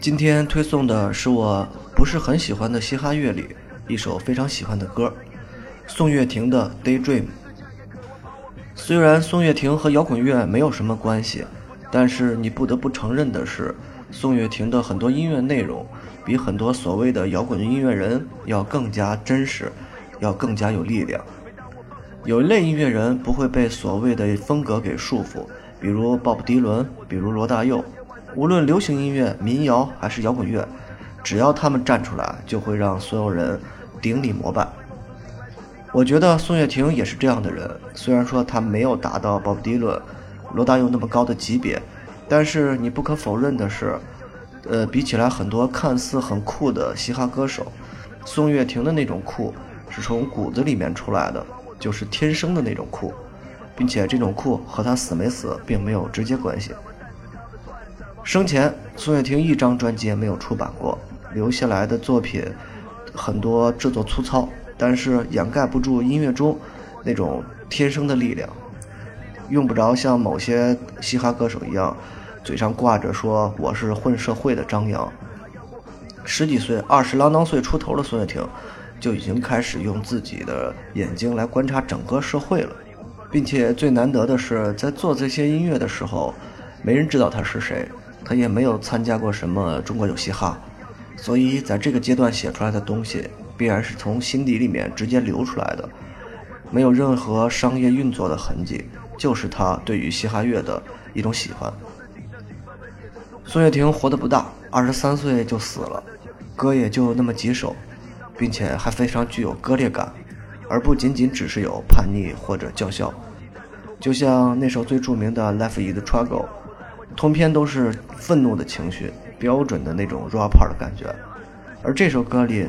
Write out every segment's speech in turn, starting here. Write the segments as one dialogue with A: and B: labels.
A: 今天推送的是我不是很喜欢的嘻哈乐里一首非常喜欢的歌，宋岳庭的《Daydream》。虽然宋岳庭和摇滚乐没有什么关系，但是你不得不承认的是，宋岳庭的很多音乐内容比很多所谓的摇滚音乐人要更加真实，要更加有力量。有一类音乐人不会被所谓的风格给束缚，比如鲍勃迪伦，比如罗大佑。无论流行音乐、民谣还是摇滚乐，只要他们站出来，就会让所有人顶礼膜拜。我觉得宋岳庭也是这样的人，虽然说他没有达到鲍勃迪伦、罗大佑那么高的级别，但是你不可否认的是，呃，比起来很多看似很酷的嘻哈歌手，宋岳庭的那种酷是从骨子里面出来的，就是天生的那种酷，并且这种酷和他死没死并没有直接关系。生前，宋岳庭一张专辑也没有出版过，留下来的作品很多制作粗糙，但是掩盖不住音乐中那种天生的力量。用不着像某些嘻哈歌手一样，嘴上挂着说我是混社会的张扬。十几岁、二十郎当岁出头的宋岳庭，就已经开始用自己的眼睛来观察整个社会了，并且最难得的是，在做这些音乐的时候，没人知道他是谁。他也没有参加过什么中国有嘻哈，所以在这个阶段写出来的东西必然是从心底里面直接流出来的，没有任何商业运作的痕迹，就是他对于嘻哈乐的一种喜欢。宋岳庭活得不大，二十三岁就死了，歌也就那么几首，并且还非常具有割裂感，而不仅仅只是有叛逆或者叫嚣，就像那首最著名的《Life Is Struggle》。通篇都是愤怒的情绪，标准的那种 rapper 的感觉，而这首歌里，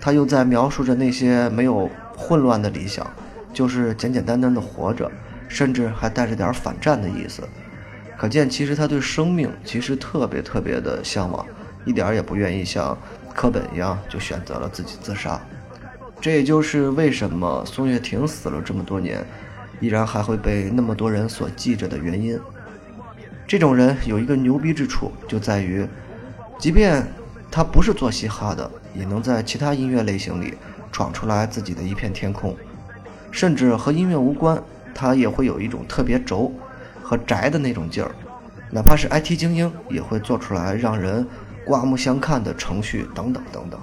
A: 他又在描述着那些没有混乱的理想，就是简简单单的活着，甚至还带着点反战的意思。可见，其实他对生命其实特别特别的向往，一点也不愿意像课本一样就选择了自己自杀。这也就是为什么宋岳庭死了这么多年，依然还会被那么多人所记着的原因。这种人有一个牛逼之处，就在于，即便他不是做嘻哈的，也能在其他音乐类型里闯出来自己的一片天空，甚至和音乐无关，他也会有一种特别轴和宅的那种劲儿。哪怕是 IT 精英，也会做出来让人刮目相看的程序等等等等。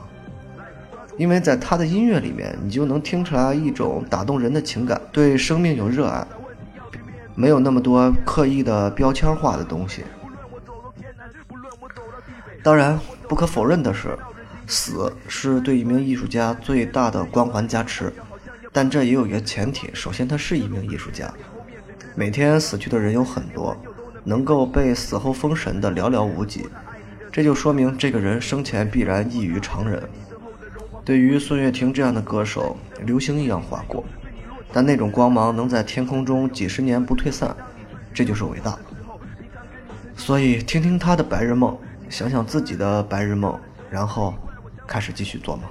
A: 因为在他的音乐里面，你就能听出来一种打动人的情感，对生命有热爱。没有那么多刻意的标签化的东西。当然，不可否认的是，死是对一名艺术家最大的光环加持。但这也有一个前提：首先，他是一名艺术家。每天死去的人有很多，能够被死后封神的寥寥无几。这就说明这个人生前必然异于常人。对于孙悦婷这样的歌手，流星一样划过。但那种光芒能在天空中几十年不退散，这就是伟大。所以，听听他的白日梦，想想自己的白日梦，然后开始继续做梦。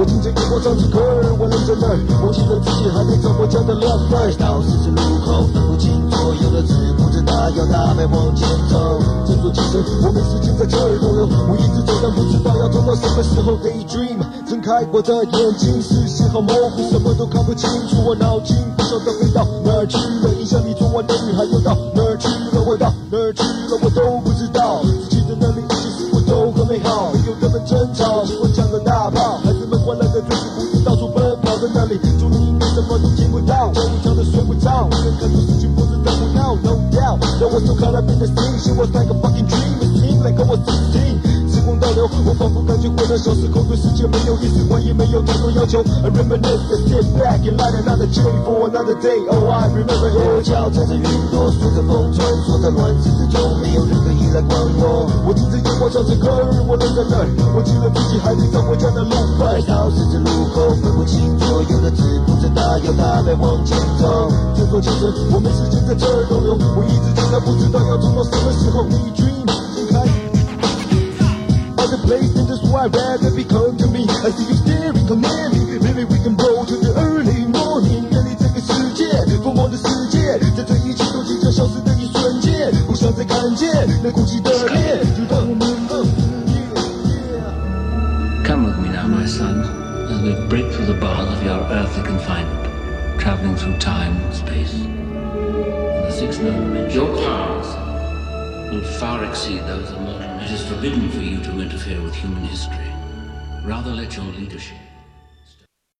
B: 我听着广播唱着歌儿，我愣在那儿，我记得自己还在走过家的路牌。到十字路口，分不清左右了，只顾着。大摇大摆往前走。振作精神，我没时间在这儿逗留。我一直走但，不知道要走到什么时候。Daydream，睁开我的眼睛，视线好模糊，什么都看不清楚。我脑筋不晓得飞到哪儿去了，印象里昨晚的女孩又到哪儿去了，我到哪儿？我手看那边的星星，我 like a fucking dream，it seems like I was sixteen。时光倒流。我仿佛感觉回到小时候，对世界没有一丝怀疑，没有太多要求。I reminisce and sit back and light another J for another day. Oh, I remember 我脚踩着云朵，随着风穿梭在乱世之中，没有任何依赖管我。我听着夜光唱着歌，我愣在那儿，忘记了自己还得走回家的路。快到十字路要大概往前走。这座城市，我没时间在这儿逗留，我一直真的不知道要走到什么时候。你 dream 睁开。Other place and that's why rather become to me. I see you staring, come near me. Maybe we can roll to the early morning. 远离这个世界，疯狂的世界，在这一切都即将消失的一瞬间，不想再看见那哭泣的脸，就让我们
C: Come with me now, my son, as we break through the bars of your earthly confinement, traveling through time and space. In the sixth dimension, your powers will far exceed those of mortal. It is forbidden for you to interfere with human history. Rather let your leadership